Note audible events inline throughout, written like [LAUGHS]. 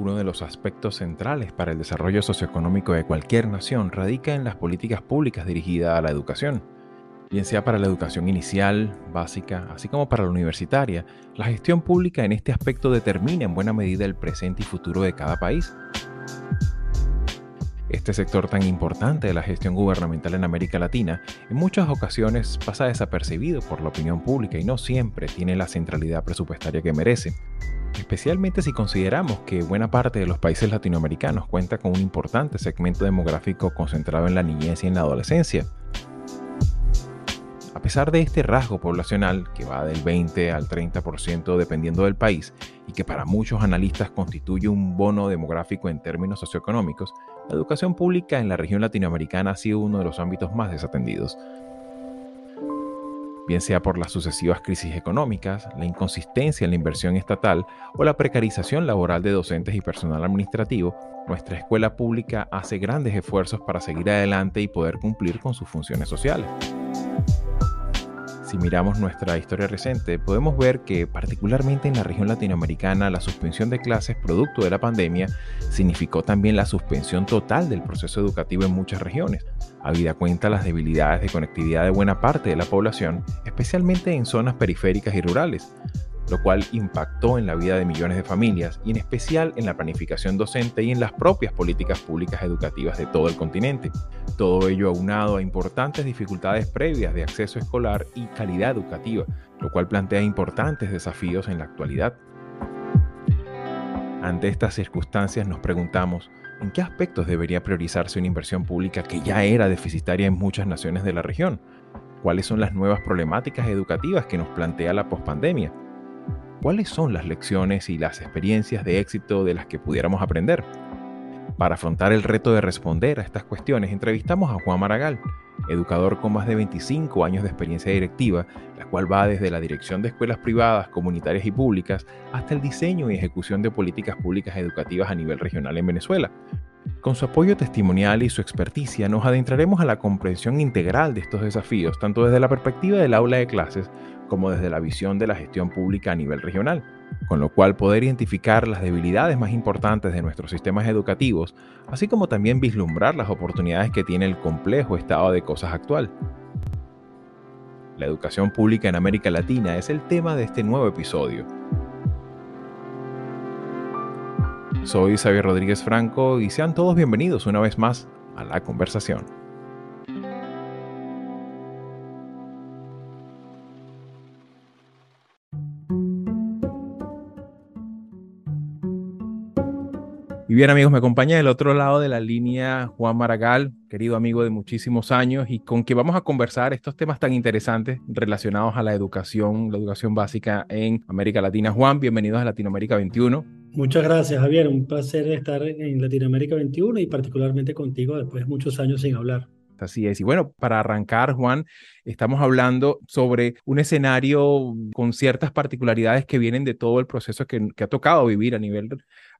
Uno de los aspectos centrales para el desarrollo socioeconómico de cualquier nación radica en las políticas públicas dirigidas a la educación. Bien sea para la educación inicial, básica, así como para la universitaria, la gestión pública en este aspecto determina en buena medida el presente y futuro de cada país. Este sector tan importante de la gestión gubernamental en América Latina en muchas ocasiones pasa desapercibido por la opinión pública y no siempre tiene la centralidad presupuestaria que merece, especialmente si consideramos que buena parte de los países latinoamericanos cuenta con un importante segmento demográfico concentrado en la niñez y en la adolescencia. A pesar de este rasgo poblacional, que va del 20 al 30% dependiendo del país, y que para muchos analistas constituye un bono demográfico en términos socioeconómicos, la educación pública en la región latinoamericana ha sido uno de los ámbitos más desatendidos. Bien sea por las sucesivas crisis económicas, la inconsistencia en la inversión estatal o la precarización laboral de docentes y personal administrativo, nuestra escuela pública hace grandes esfuerzos para seguir adelante y poder cumplir con sus funciones sociales si miramos nuestra historia reciente, podemos ver que particularmente en la región latinoamericana la suspensión de clases producto de la pandemia significó también la suspensión total del proceso educativo en muchas regiones, habida cuenta las debilidades de conectividad de buena parte de la población, especialmente en zonas periféricas y rurales, lo cual impactó en la vida de millones de familias y en especial en la planificación docente y en las propias políticas públicas educativas de todo el continente. Todo ello aunado a importantes dificultades previas de acceso escolar y calidad educativa, lo cual plantea importantes desafíos en la actualidad. Ante estas circunstancias nos preguntamos, ¿en qué aspectos debería priorizarse una inversión pública que ya era deficitaria en muchas naciones de la región? ¿Cuáles son las nuevas problemáticas educativas que nos plantea la pospandemia? ¿Cuáles son las lecciones y las experiencias de éxito de las que pudiéramos aprender? Para afrontar el reto de responder a estas cuestiones, entrevistamos a Juan Maragall, educador con más de 25 años de experiencia directiva, la cual va desde la dirección de escuelas privadas, comunitarias y públicas hasta el diseño y ejecución de políticas públicas educativas a nivel regional en Venezuela. Con su apoyo testimonial y su experticia nos adentraremos a la comprensión integral de estos desafíos, tanto desde la perspectiva del aula de clases como desde la visión de la gestión pública a nivel regional, con lo cual poder identificar las debilidades más importantes de nuestros sistemas educativos, así como también vislumbrar las oportunidades que tiene el complejo estado de cosas actual. La educación pública en América Latina es el tema de este nuevo episodio. Soy Xavier Rodríguez Franco y sean todos bienvenidos una vez más a la conversación. Y bien amigos, me acompaña del otro lado de la línea Juan Maragall, querido amigo de muchísimos años y con quien vamos a conversar estos temas tan interesantes relacionados a la educación, la educación básica en América Latina. Juan, bienvenidos a Latinoamérica 21. Muchas gracias Javier, un placer estar en Latinoamérica 21 y particularmente contigo después de muchos años sin hablar. Así es. Y bueno, para arrancar, Juan, estamos hablando sobre un escenario con ciertas particularidades que vienen de todo el proceso que, que ha tocado vivir a nivel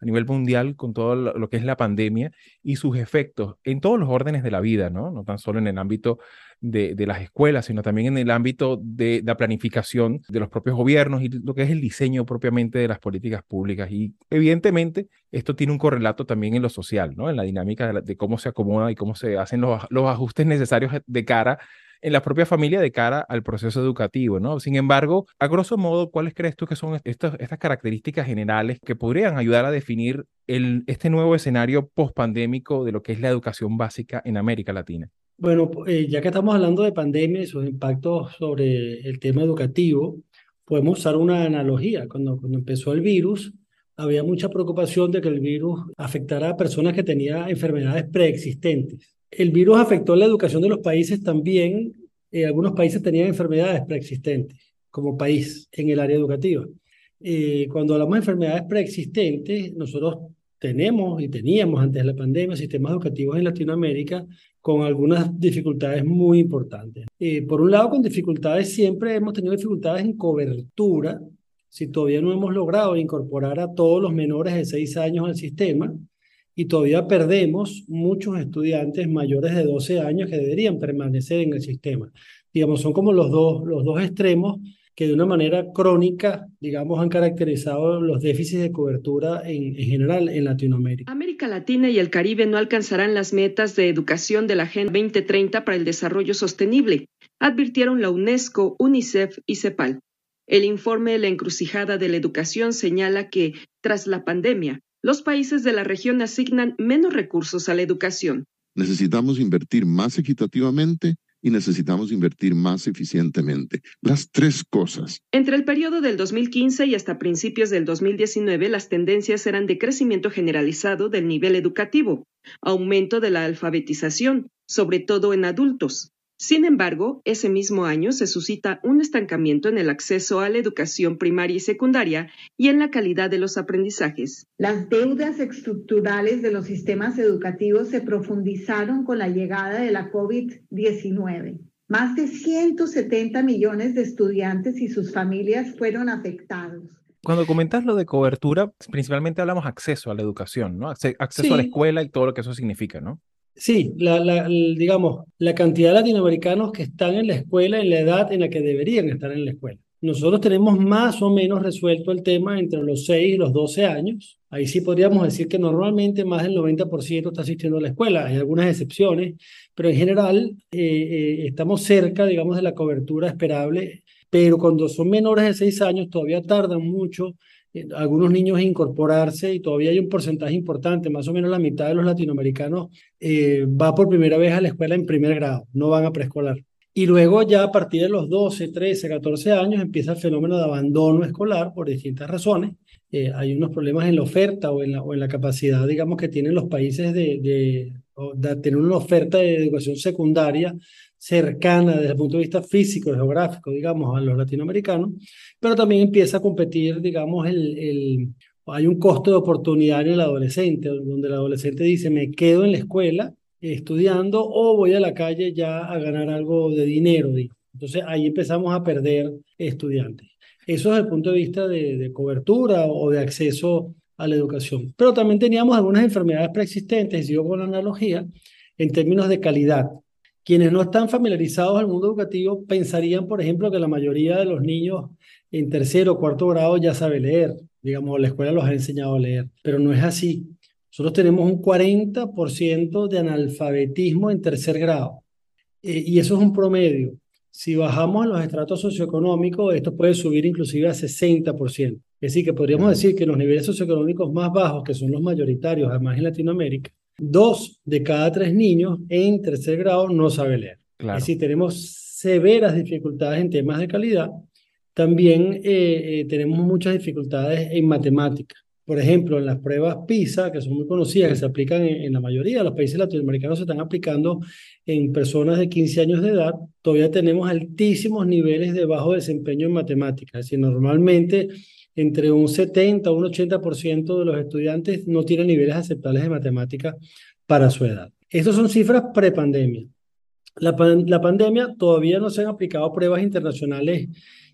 a nivel mundial con todo lo que es la pandemia y sus efectos en todos los órdenes de la vida, ¿no? No tan solo en el ámbito de, las escuelas, sino también en el ámbito de, la planificación de los propios gobiernos y lo que es el diseño propiamente de las políticas públicas. Y evidentemente esto tiene un correlato también en lo social, ¿no? En la dinámica de, cómo se acomoda y cómo se hacen los, los ajustes necesarios de cara en la propia familia de cara al proceso educativo, ¿no? Sin embargo, a grosso modo, ¿cuáles crees tú que son estas, características generales que podrían ayudar a definir este nuevo escenario post-pandémico de lo que es la educación básica en América Latina? Bueno, eh, ya que estamos hablando de pandemia y sus impactos sobre el tema educativo, podemos usar una analogía. Cuando, cuando empezó el virus, había mucha preocupación de que el virus afectara a personas que tenían enfermedades preexistentes. El virus afectó la educación de los países también. Eh, algunos países tenían enfermedades preexistentes como país en el área educativa. Eh, cuando hablamos de enfermedades preexistentes, nosotros tenemos y teníamos antes de la pandemia sistemas educativos en Latinoamérica con algunas dificultades muy importantes. Eh, por un lado, con dificultades siempre hemos tenido dificultades en cobertura, si todavía no hemos logrado incorporar a todos los menores de 6 años al sistema, y todavía perdemos muchos estudiantes mayores de 12 años que deberían permanecer en el sistema. Digamos, son como los dos, los dos extremos que de una manera crónica, digamos, han caracterizado los déficits de cobertura en, en, general en Latinoamérica. América Latina y el Caribe no alcanzarán las metas de educación de la Agenda 2030 para el Desarrollo Sostenible, advirtieron la UNESCO, UNICEF y CEPAL. El informe La encrucijada de la educación señala que, tras la pandemia, los países de la región asignan menos recursos a la educación. Necesitamos invertir más equitativamente y necesitamos invertir más eficientemente. Las tres cosas. Entre el periodo del 2015 y hasta principios del 2019, las tendencias eran de crecimiento generalizado del nivel educativo, aumento de la alfabetización, sobre todo en adultos, sin embargo, ese mismo año se suscita un estancamiento en el acceso a la educación primaria y secundaria y en la calidad de los aprendizajes. Las deudas estructurales de los sistemas educativos se profundizaron con la llegada de la COVID-19. Más de 170 millones de estudiantes y sus familias fueron afectados. Cuando comentas lo de cobertura, principalmente hablamos acceso a la educación, ¿no? Acceso a la escuela y todo lo que eso significa, ¿no? Sí, la, digamos, la cantidad de latinoamericanos que están en la escuela en la edad en la que deberían estar en la escuela. Nosotros tenemos más o menos resuelto el tema entre los 6 y los 12 años. Ahí sí podríamos decir que normalmente más del 90% está asistiendo a la escuela. Hay algunas excepciones, pero en general eh, eh, estamos cerca, digamos, de la cobertura esperable. Pero cuando son menores de 6 años todavía tardan mucho algunos niños incorporarse y todavía hay un porcentaje importante, más o menos la mitad de los latinoamericanos eh, va por primera vez a la escuela en primer grado, no van a preescolar. Y luego ya a partir de los 12, 13, 14 años empieza el fenómeno de abandono escolar por distintas razones. Eh, hay unos problemas en la oferta o en la, o en la capacidad, digamos, que tienen los países de, de, de tener una oferta de educación secundaria cercana desde el punto de vista físico, geográfico, digamos, a los latinoamericanos, pero también empieza a competir, digamos, el, el, hay un costo de oportunidad en el adolescente, donde el adolescente dice, me quedo en la escuela estudiando o voy a la calle ya a ganar algo de dinero. Digo. Entonces ahí empezamos a perder estudiantes. Eso desde el punto de vista de, cobertura o de acceso a la educación. Pero también teníamos algunas enfermedades preexistentes, y sigo con la analogía, en términos de calidad. Quienes no están familiarizados al mundo educativo pensarían, por ejemplo, que la mayoría de los niños en tercero o cuarto grado ya sabe leer. Digamos, la escuela los ha enseñado a leer, pero no es así. Nosotros tenemos un 40% de analfabetismo en tercer grado. Eh, y eso es un promedio. Si bajamos a los estratos socioeconómicos, esto puede subir inclusive a 60%. Es decir, que podríamos decir que los niveles socioeconómicos más bajos, que son los mayoritarios, además en Latinoamérica, dos de cada tres niños en tercer grado no sabe leer. Claro. Es decir, tenemos severas dificultades en temas de calidad. También eh, eh, tenemos muchas dificultades en matemáticas. Por ejemplo, en las pruebas PISA, que son muy conocidas, que se aplican en, en, la mayoría de los países latinoamericanos, se están aplicando en personas de 15 años de edad, todavía tenemos altísimos niveles de bajo desempeño en matemáticas. Es decir, normalmente entre un 70 o un 80% de los estudiantes no tienen niveles aceptables de matemática para su edad. Estas son cifras prepandemia. La, la pandemia todavía no se han aplicado pruebas internacionales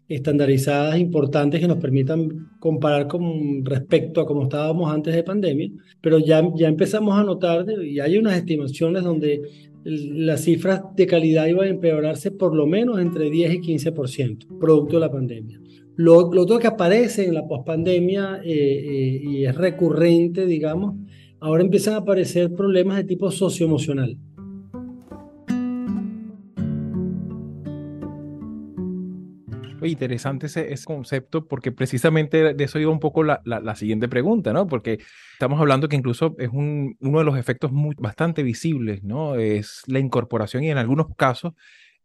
estandarizadas importantes que nos permitan comparar con respecto a cómo estábamos antes de pandemia, pero ya, ya empezamos a notar y hay unas estimaciones donde las cifras de calidad iban a empeorarse por lo menos entre 10 y 15%, producto de la pandemia. Lo, lo otro que aparece en la pospandemia eh, eh, y es recurrente, digamos, ahora empiezan a aparecer problemas de tipo socioemocional. Interesante ese, concepto porque precisamente de eso iba un poco la, la, la, siguiente pregunta, ¿no? Porque estamos hablando que incluso es un, uno de los efectos muy, bastante visibles, ¿no? Es la incorporación y en algunos casos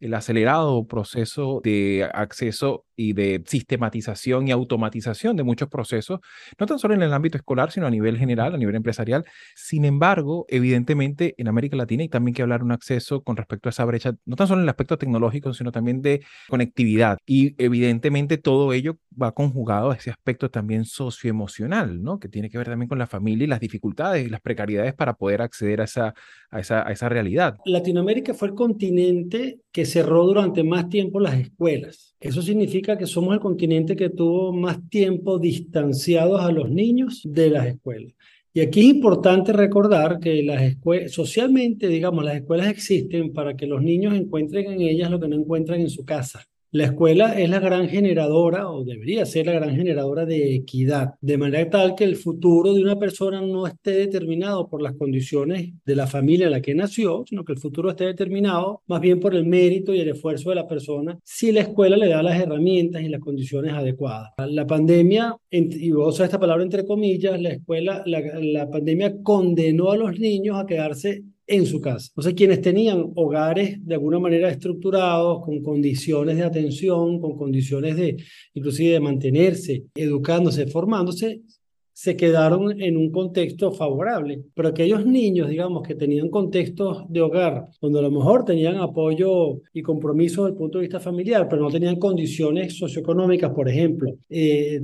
el acelerado proceso de acceso y de sistematización y automatización de muchos procesos, no tan solo en el ámbito escolar, sino a nivel general, a nivel empresarial. Sin embargo, evidentemente en América Latina hay también que hablar un acceso con respecto a esa brecha, no tan solo en el aspecto tecnológico, sino también de conectividad. Y evidentemente todo ello va conjugado a ese aspecto también socioemocional, ¿no? Que tiene que ver también con la familia y las dificultades y las precariedades para poder acceder a esa, a esa, a esa realidad. Latinoamérica fue el continente que cerró durante más tiempo las escuelas. Eso significa que somos el continente que tuvo más tiempo distanciados a los niños de las escuelas. Y aquí es importante recordar que las escuelas, socialmente, digamos, las escuelas existen para que los niños encuentren en ellas lo que no encuentran en su casa. La escuela es la gran generadora, o debería ser la gran generadora de equidad, de manera tal que el futuro de una persona no esté determinado por las condiciones de la familia en la que nació, sino que el futuro esté determinado más bien por el mérito y el esfuerzo de la persona si la escuela le da las herramientas y las condiciones adecuadas. La pandemia, y voy a esta palabra entre comillas, la escuela, la, la pandemia condenó a los niños a quedarse en su casa. Entonces, quienes tenían hogares de alguna manera estructurados, con condiciones de atención, con condiciones de, inclusive de mantenerse, educándose, formándose, se quedaron en un contexto favorable. Pero aquellos niños, digamos, que tenían contextos de hogar, donde a lo mejor tenían apoyo y compromiso desde el punto de vista familiar, pero no tenían condiciones socioeconómicas, por ejemplo, eh,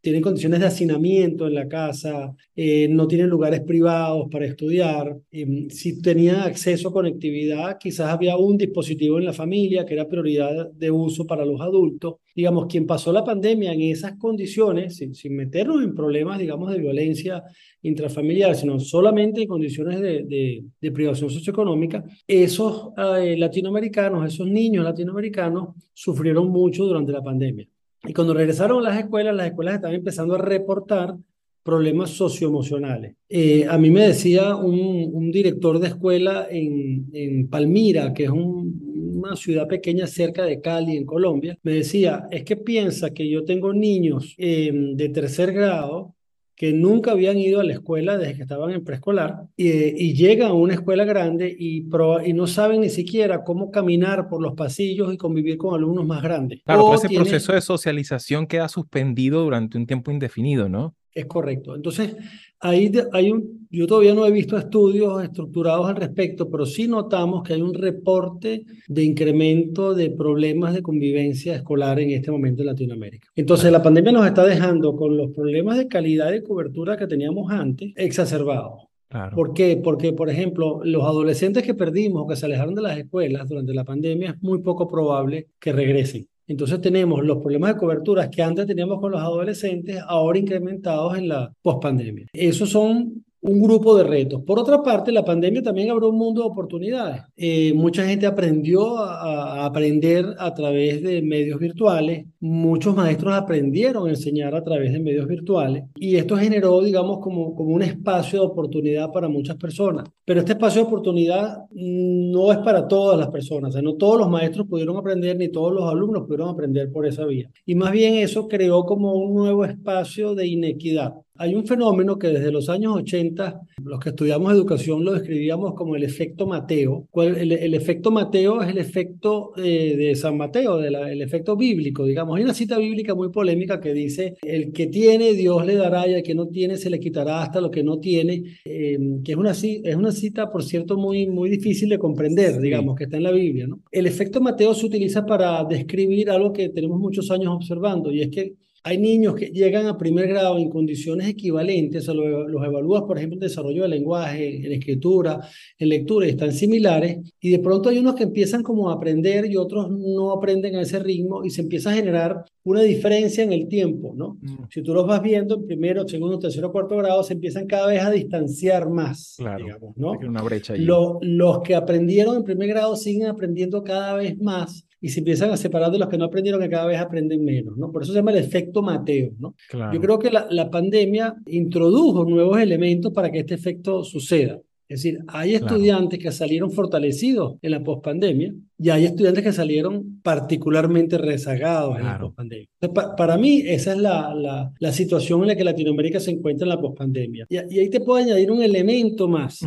tienen condiciones de hacinamiento en la casa, eh, no tienen lugares privados para estudiar. Eh, si tenían acceso a conectividad, quizás había un dispositivo en la familia que era prioridad de uso para los adultos. Digamos, quien pasó la pandemia en esas condiciones, sin, sin meternos en problemas, digamos, de violencia intrafamiliar, sino solamente en condiciones de, de, privación socioeconómica, esos eh, latinoamericanos, esos niños latinoamericanos, sufrieron mucho durante la pandemia. Y cuando regresaron a las escuelas, las escuelas estaban empezando a reportar problemas socioemocionales. Eh, a mí me decía un, director de escuela en, en Palmira, que es una ciudad pequeña cerca de Cali, en Colombia, me decía, es que piensa que yo tengo niños eh, de tercer grado que nunca habían ido a la escuela desde que estaban en preescolar y, llegan a una escuela grande y, y, no saben ni siquiera cómo caminar por los pasillos y convivir con alumnos más grandes. Claro, ese proceso de socialización queda suspendido durante un tiempo indefinido, ¿no? Es correcto. Entonces, ahí hay un, yo todavía no he visto estudios estructurados al respecto, pero sí notamos que hay un reporte de incremento de problemas de convivencia escolar en este momento en Latinoamérica. Entonces, la pandemia nos está dejando con los problemas de calidad de cobertura que teníamos antes exacerbados. Claro. ¿Por qué? Porque, por ejemplo, los adolescentes que perdimos o que se alejaron de las escuelas durante la pandemia es muy poco probable que regresen. Entonces tenemos los problemas de cobertura que antes teníamos con los adolescentes, ahora incrementados en la pospandemia. Esos son un grupo de retos. Por otra parte, la pandemia también abrió un mundo de oportunidades. Eh, mucha gente aprendió a, aprender a través de medios virtuales, muchos maestros aprendieron a enseñar a través de medios virtuales y esto generó, digamos, como, como un espacio de oportunidad para muchas personas. Pero este espacio de oportunidad no es para todas las personas, o sea, no todos los maestros pudieron aprender ni todos los alumnos pudieron aprender por esa vía. Y más bien eso creó como un nuevo espacio de inequidad. Hay un fenómeno que desde los años 80, los que estudiamos educación lo describíamos como el efecto Mateo. El, el efecto Mateo es el efecto eh, de San Mateo, de el efecto bíblico, digamos. Hay una cita bíblica muy polémica que dice, el que tiene, Dios le dará, y el que no tiene, se le quitará hasta lo que no tiene, em, que es una, es una cita, por cierto, muy, muy difícil de comprender, digamos, que está en la Biblia. ¿no? El efecto Mateo se utiliza para describir algo que tenemos muchos años observando, y es que hay niños que llegan a primer grado en condiciones equivalentes, o los, evalúas, por ejemplo, en desarrollo del lenguaje, en escritura, en lectura, y están similares, y de pronto hay unos que empiezan como a aprender y otros no aprenden a ese ritmo, y se empieza a generar una diferencia en el tiempo, ¿no? Mm. Si tú los vas viendo en primero, segundo, tercero, cuarto grado, se empiezan cada vez a distanciar más, claro, digamos, ¿no? Hay una brecha ahí. los que aprendieron en primer grado siguen aprendiendo cada vez más, y se empiezan a separar de los que no aprendieron, que cada vez aprenden menos, ¿no? Por eso se llama el efecto Mateo, ¿no? Yo creo que la, la, pandemia introdujo nuevos elementos para que este efecto suceda. Es decir, hay estudiantes que salieron fortalecidos en la pospandemia y hay estudiantes que salieron particularmente rezagados en la pospandemia. para mí, esa es la, la, la, situación en la que Latinoamérica se encuentra en la pospandemia. Y, y ahí te puedo añadir un elemento más.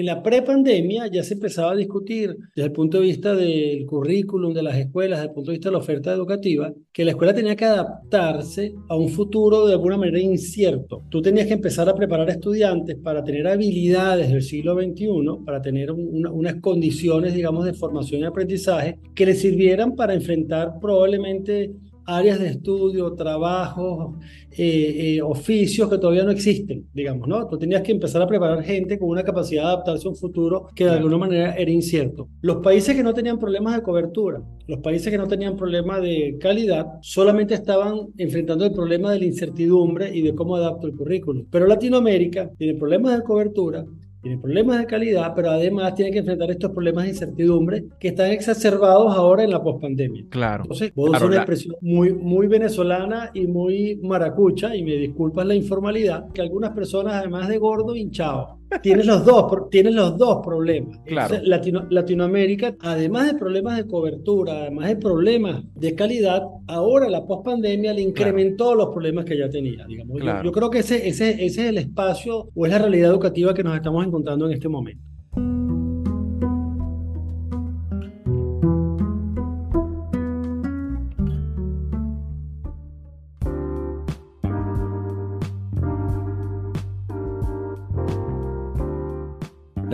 En la prepandemia ya se empezaba a discutir desde el punto de vista del currículum de las escuelas, desde el punto de vista de la oferta educativa, que la escuela tenía que adaptarse a un futuro de alguna manera incierto. Tú tenías que empezar a preparar estudiantes para tener habilidades del siglo XXI, para tener unas condiciones, digamos, de formación y aprendizaje que les sirvieran para enfrentar probablemente áreas de estudio, trabajos, eh, eh, oficios que todavía no existen, digamos, ¿no? Tú tenías que empezar a preparar gente con una capacidad de adaptarse a un futuro que de alguna manera era incierto. Los países que no tenían problemas de cobertura, los países que no tenían problemas de calidad, solamente estaban enfrentando el problema de la incertidumbre y de cómo adapto el currículum. Pero Latinoamérica tiene problemas de cobertura, tiene problemas de calidad, pero además tiene que enfrentar estos problemas de incertidumbre que están exacerbados ahora en la pospandemia. Claro. Entonces, vos claro, una expresión muy, muy venezolana y muy maracucha, y me disculpas la informalidad, que algunas personas, además de gordo, hinchado. Tienes los dos, tienes los dos problemas. Claro. Latino, Latinoamérica, además de problemas de cobertura, además de problemas de calidad, ahora la pospandemia le incrementó claro. los problemas que ya tenía. Digamos. Claro. Yo, yo, creo que ese, ese, ese es el espacio o es la realidad educativa que nos estamos encontrando en este momento.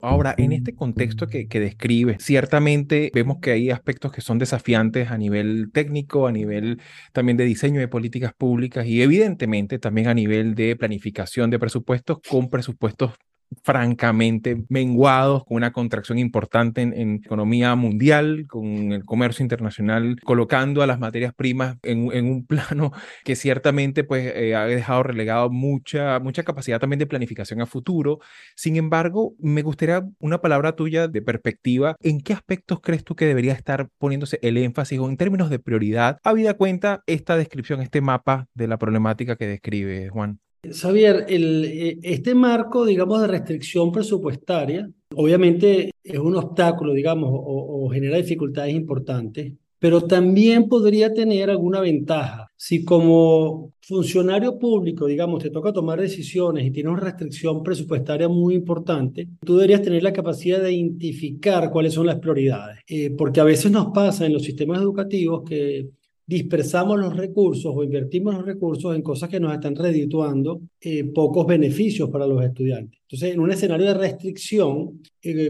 Ahora, en este contexto que, que, describe, ciertamente vemos que hay aspectos que son desafiantes a nivel técnico, a nivel también de diseño de políticas públicas y evidentemente también a nivel de planificación de presupuestos con presupuestos francamente menguados, con una contracción importante en, economía mundial, con el comercio internacional, colocando a las materias primas en, en un [LAUGHS] plano que ciertamente pues, eh, ha dejado relegado mucha, mucha capacidad también de planificación a futuro. Sin embargo, me gustaría una palabra tuya de perspectiva. ¿En qué aspectos crees tú que debería estar poniéndose el énfasis o en términos de prioridad, habida cuenta esta descripción, este mapa de la problemática que describe Juan? Xavier, el, este marco, digamos, de restricción presupuestaria, obviamente es un obstáculo, digamos, o, o, genera dificultades importantes, pero también podría tener alguna ventaja. Si como funcionario público, digamos, te toca tomar decisiones y tienes una restricción presupuestaria muy importante, tú deberías tener la capacidad de identificar cuáles son las prioridades, eh, porque a veces nos pasa en los sistemas educativos que dispersamos los recursos o invertimos los recursos en cosas que nos están redituando eh, pocos beneficios para los estudiantes. Entonces, en un escenario de restricción,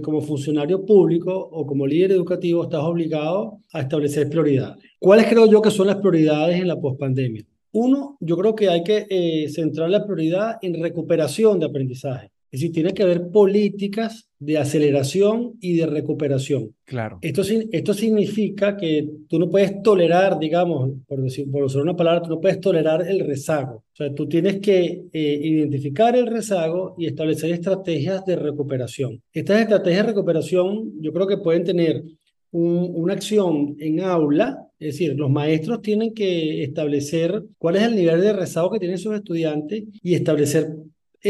como funcionario público o como líder educativo, estás obligado a establecer prioridades. ¿Cuáles creo yo que son las prioridades en la pospandemia? Uno, yo creo que hay que eh, centrar la prioridad en recuperación de aprendizaje. Es decir, tiene que haber políticas de aceleración y de recuperación. Claro. Esto, esto significa que tú no puedes tolerar, digamos, por, decir, por usar una palabra, tú no puedes tolerar el rezago. O sea, tú tienes que eh, identificar el rezago y establecer estrategias de recuperación. Estas estrategias de recuperación yo creo que pueden tener un, una acción en aula, es decir, los maestros tienen que establecer cuál es el nivel de rezago que tienen sus estudiantes y establecer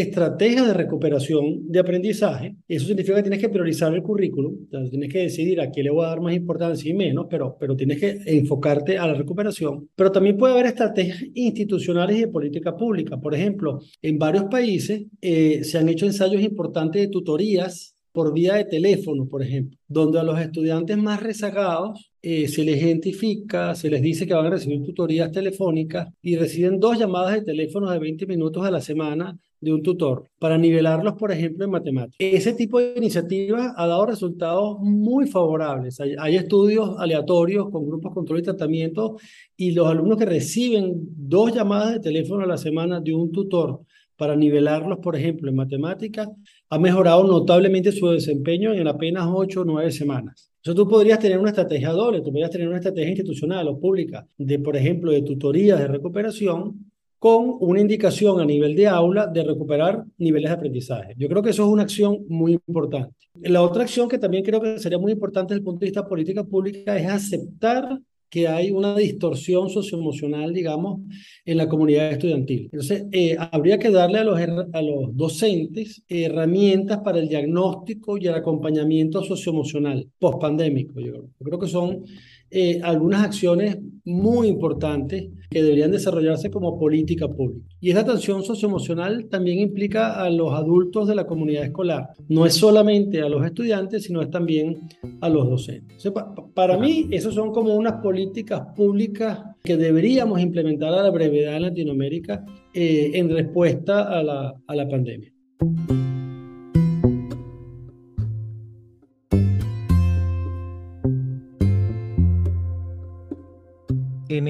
estrategias de recuperación de aprendizaje. Eso significa que tienes que priorizar el currículum, entonces tienes que decidir a qué le voy a dar más importancia y menos, pero, pero tienes que enfocarte a la recuperación. Pero también puede haber estrategias institucionales y de política pública. Por ejemplo, en varios países eh, se han hecho ensayos importantes de tutorías por vía de teléfono, por ejemplo, donde a los estudiantes más rezagados eh, se les identifica, se les dice que van a recibir tutorías telefónicas y reciben dos llamadas de teléfono de 20 minutos a la semana de un tutor para nivelarlos, por ejemplo, en matemáticas. Ese tipo de iniciativas ha dado resultados muy favorables. Hay, estudios aleatorios con grupos control y tratamiento y los alumnos que reciben dos llamadas de teléfono a la semana de un tutor para nivelarlos, por ejemplo, en matemáticas, ha mejorado notablemente su desempeño en apenas 8 o 9 semanas. Entonces tú podrías tener una estrategia doble, tú podrías tener una estrategia institucional o pública de, por ejemplo, de tutorías de recuperación con una indicación a nivel de aula de recuperar niveles de aprendizaje. Yo creo que eso es una acción muy importante. La otra acción que también creo que sería muy importante desde el punto de vista política pública es aceptar que hay una distorsión socioemocional, digamos, en la comunidad estudiantil. Entonces, eh, habría que darle a los, a los docentes herramientas para el diagnóstico y el acompañamiento socioemocional pospandémico. Yo, yo creo que son eh, algunas acciones muy importantes que deberían desarrollarse como política pública. Y esa atención socioemocional también implica a los adultos de la comunidad escolar. No es solamente a los estudiantes, sino es también a los docentes. para mí, esas son como unas políticas públicas que deberíamos implementar a la brevedad en Latinoamérica eh, en respuesta a la, a la pandemia.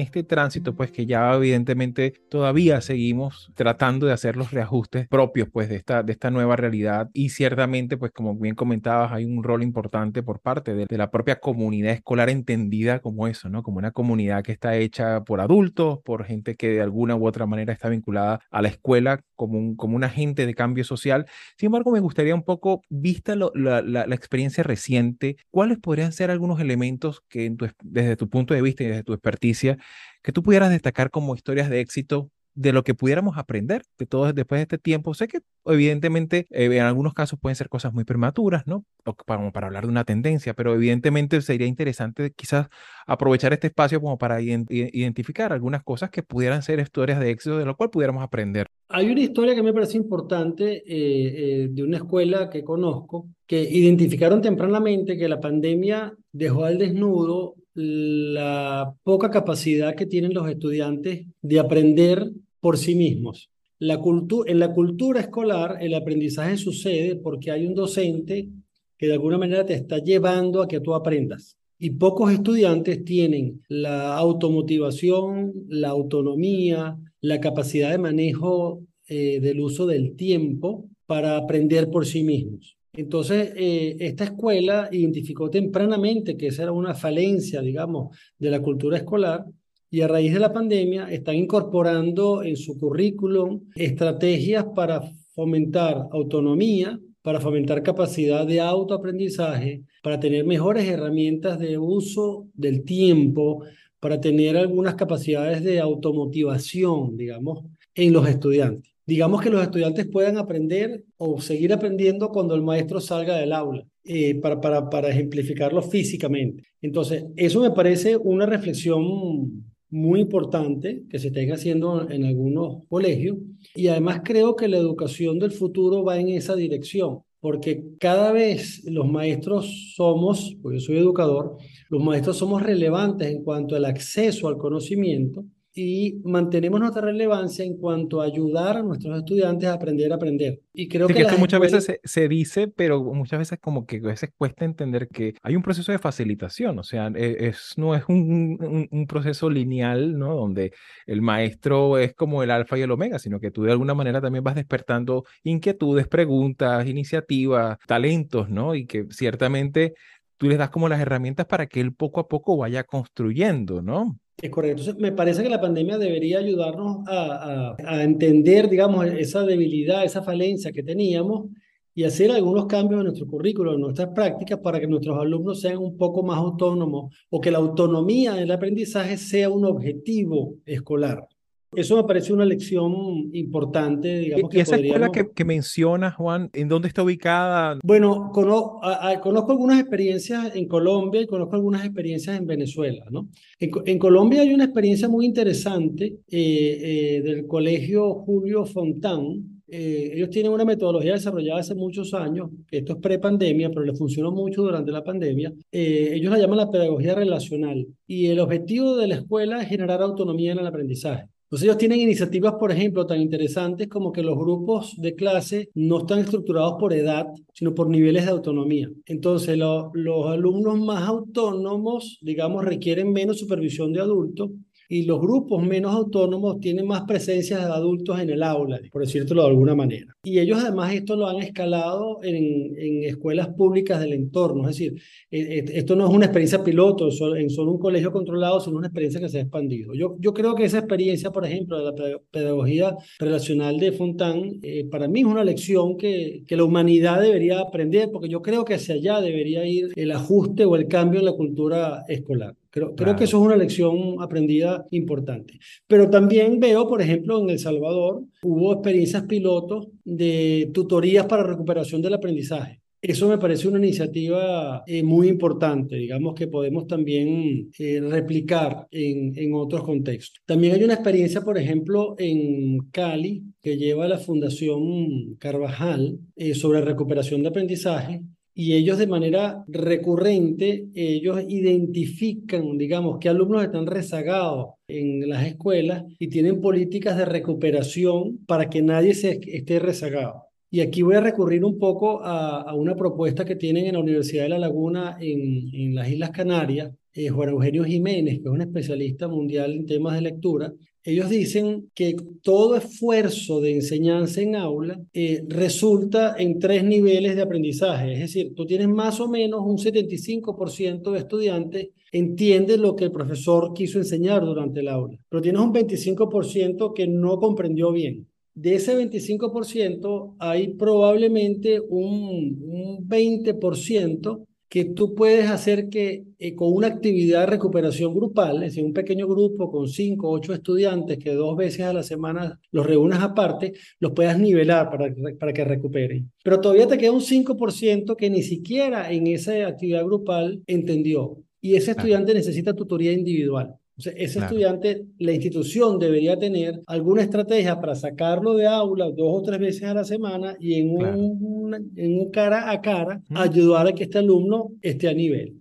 Este tránsito, pues que ya evidentemente todavía seguimos tratando de hacer los reajustes propios, pues de esta, de esta nueva realidad y ciertamente, pues como bien comentabas, hay un rol importante por parte de, la propia comunidad escolar entendida como eso, ¿no? Como una comunidad que está hecha por adultos, por gente que de alguna u otra manera está vinculada a la escuela como un, como un agente de cambio social. Sin embargo, me gustaría un poco, vista la, la, experiencia reciente, ¿cuáles podrían ser algunos elementos que desde tu punto de vista y desde tu experticia que tú pudieras destacar como historias de éxito de lo que pudiéramos aprender de todo después de este tiempo. Sé que evidentemente eh, en algunos casos pueden ser cosas muy prematuras, ¿no? O para, para hablar de una tendencia, pero evidentemente sería interesante quizás aprovechar este espacio como para identificar algunas cosas que pudieran ser historias de éxito de lo cual pudiéramos aprender. Hay una historia que me parece importante eh, eh, de una escuela que conozco que identificaron tempranamente que la pandemia dejó al desnudo la poca capacidad que tienen los estudiantes de aprender por sí mismos. La en la cultura escolar el aprendizaje sucede porque hay un docente que de alguna manera te está llevando a que tú aprendas. Y pocos estudiantes tienen la automotivación, la autonomía, la capacidad de manejo eh, del uso del tiempo para aprender por sí mismos. Entonces, eh, esta escuela identificó tempranamente que esa era una falencia, digamos, de la cultura escolar y a raíz de la pandemia están incorporando en su currículum estrategias para fomentar autonomía, para fomentar capacidad de autoaprendizaje, para tener mejores herramientas de uso del tiempo, para tener algunas capacidades de automotivación, digamos, en los estudiantes digamos que los estudiantes puedan aprender o seguir aprendiendo cuando el maestro salga del aula, eh, para, para, para ejemplificarlo físicamente. Entonces, eso me parece una reflexión muy importante que se está haciendo en algunos colegios y además creo que la educación del futuro va en esa dirección porque cada vez los maestros somos, porque yo soy educador, los maestros somos relevantes en cuanto al acceso al conocimiento y mantenemos nuestra relevancia en cuanto a ayudar a nuestros estudiantes a aprender a aprender. Y creo que, esto muchas veces se, dice, pero muchas veces como que a veces cuesta entender que hay un proceso de facilitación, o sea, e, es, no es un, un, proceso lineal, ¿no? Donde el maestro es como el alfa y el omega, sino que tú de alguna manera también vas despertando inquietudes, preguntas, iniciativas, talentos, ¿no? Y que ciertamente tú les das como las herramientas para que él poco a poco vaya construyendo, ¿no? Es correcto. Entonces, me parece que la pandemia debería ayudarnos a, entender, digamos, esa debilidad, esa falencia que teníamos y hacer algunos cambios en nuestro currículo, en nuestras prácticas, para que nuestros alumnos sean un poco más autónomos o que la autonomía del aprendizaje sea un objetivo escolar. Eso me parece una lección importante, digamos. ¿Y esa escuela que, que mencionas, Juan, en dónde está ubicada? Bueno, conozco, conozco algunas experiencias en Colombia y conozco algunas experiencias en Venezuela, ¿no? En, Colombia hay una experiencia muy interesante eh, eh, del colegio Julio Fontán, eh, ellos tienen una metodología desarrollada hace muchos años, esto es pre-pandemia, pero les funcionó mucho durante la pandemia. ellos la llaman la pedagogía relacional y el objetivo de la escuela es generar autonomía en el aprendizaje. Entonces ellos tienen iniciativas, por ejemplo, tan interesantes como que los grupos de clase no están estructurados por edad, sino por niveles de autonomía. Entonces los alumnos más autónomos, digamos, requieren menos supervisión de adultos y los grupos menos autónomos tienen más presencia de adultos en el aula, por decirlo de alguna manera. Y ellos además esto lo han escalado en, en escuelas públicas del entorno, es decir, eh, eh, esto no es una experiencia piloto en solo un colegio controlado, sino una experiencia que se ha expandido. Yo, yo creo que esa experiencia, por ejemplo, de la pedagogía relacional de Fontán, eh, para mí es una lección que, que la humanidad debería aprender, porque yo creo que hacia allá debería ir el ajuste o el cambio en la cultura escolar. Creo, creo, que eso es una lección aprendida importante. Pero también veo, por ejemplo, en El Salvador hubo experiencias pilotos de tutorías para recuperación del aprendizaje. Eso me parece una iniciativa eh, muy importante, digamos que podemos también eh, replicar en, en otros contextos. También hay una experiencia, por ejemplo, en Cali, que lleva la Fundación Carvajal eh, sobre recuperación de aprendizaje, y ellos de manera recurrente, ellos identifican, digamos, qué alumnos están rezagados en las escuelas y tienen políticas de recuperación para que nadie se esté rezagado. Y aquí voy a recurrir un poco a, una propuesta que tienen en la Universidad de La Laguna en, en las Islas Canarias, eh, Juan Eugenio Jiménez, que es un especialista mundial en temas de lectura, ellos dicen que todo esfuerzo de enseñanza en aula eh, resulta en tres niveles de aprendizaje. Es decir, tú tienes más o menos un 75% de estudiantes entiende lo que el profesor quiso enseñar durante el aula, pero tienes un 25% que no comprendió bien. De ese 25% hay probablemente un, un 20% que tú puedes hacer que eh, con una actividad de recuperación grupal, es decir, un pequeño grupo con cinco o ocho estudiantes que dos veces a la semana los reúnas aparte, los puedas nivelar para, para que recuperen. Pero todavía te queda un 5% que ni siquiera en esa actividad grupal entendió. Y ese estudiante necesita tutoría individual ese estudiante, la institución debería tener alguna estrategia para sacarlo de aula dos o tres veces a la semana y en, un, en un cara a cara ayudar a que este alumno esté a nivel.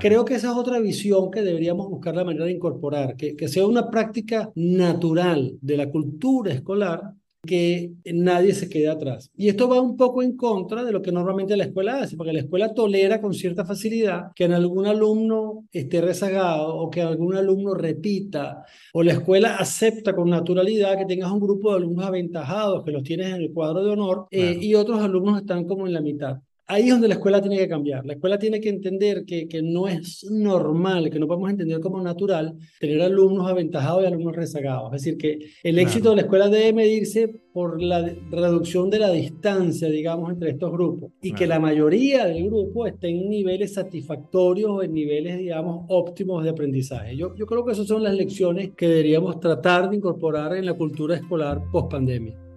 Creo que esa es otra visión que deberíamos buscar la manera de incorporar, que, que sea una práctica natural de la cultura escolar que nadie se quede atrás. Y esto va un poco en contra de lo que normalmente la escuela hace, porque la escuela tolera con cierta facilidad que en algún alumno esté rezagado o que algún alumno repita, o la escuela acepta con naturalidad que tengas un grupo de alumnos aventajados, que los tienes en el cuadro de honor, eh, y otros alumnos están como en la mitad ahí es donde la escuela tiene que cambiar. La escuela tiene que entender que, que no es normal, que no podemos entender como natural tener alumnos aventajados y alumnos rezagados. Es decir, que el éxito de la escuela debe medirse por la reducción de la distancia, digamos, entre estos grupos y que la mayoría del grupo esté en niveles satisfactorios o en niveles, digamos, óptimos de aprendizaje. Yo, yo creo que esas son las lecciones que deberíamos tratar de incorporar en la cultura escolar post pandemia.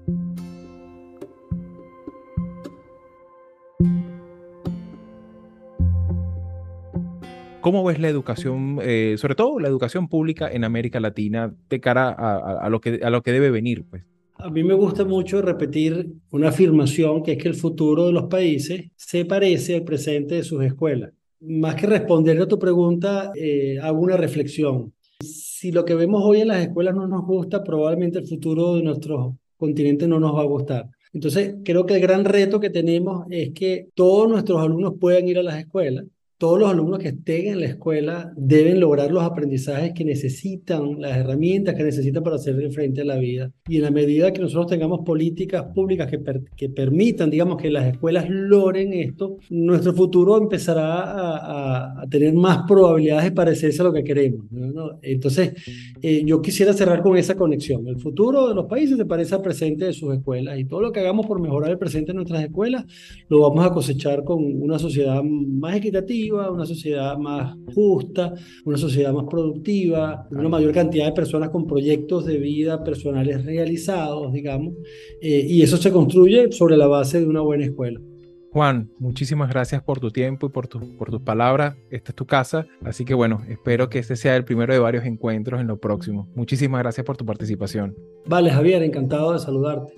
¿Cómo ves la educación, eh, sobre todo la educación pública en América Latina, de cara a, lo, que, a lo que debe venir? Pues? A mí me gusta mucho repetir una afirmación que es que el futuro de los países se parece al presente de sus escuelas. Más que responder a tu pregunta, eh, hago una reflexión. Si lo que vemos hoy en las escuelas no nos gusta, probablemente el futuro de nuestro continente no nos va a gustar. Entonces, creo que el gran reto que tenemos es que todos nuestros alumnos puedan ir a las escuelas, todos los alumnos que estén en la escuela deben lograr los aprendizajes que necesitan, las herramientas que necesitan para hacer frente a la vida. Y en la medida que nosotros tengamos políticas públicas que, que permitan, digamos, que las escuelas logren esto, nuestro futuro empezará a, tener más probabilidades de parecerse a lo que queremos. Entonces, eh, yo quisiera cerrar con esa conexión. El futuro de los países se parece al presente de sus escuelas y todo lo que hagamos por mejorar el presente de nuestras escuelas lo vamos a cosechar con una sociedad más equitativa una sociedad más justa, una sociedad más productiva, una mayor cantidad de personas con proyectos de vida personales realizados, digamos, eh, y eso se construye sobre la base de una buena escuela. Juan, muchísimas gracias por tu tiempo y por, por tus palabras. Esta es tu casa, así que bueno, espero que este sea el primero de varios encuentros en lo próximo. Muchísimas gracias por tu participación. Vale, Javier, encantado de saludarte.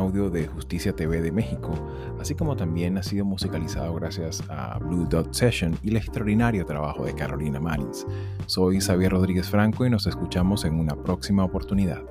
Audio de Justicia TV de México, así como también ha sido musicalizado gracias a Blue Dot Session y el extraordinario trabajo de Carolina Marins. Soy Xavier Rodríguez Franco y nos escuchamos en una próxima oportunidad.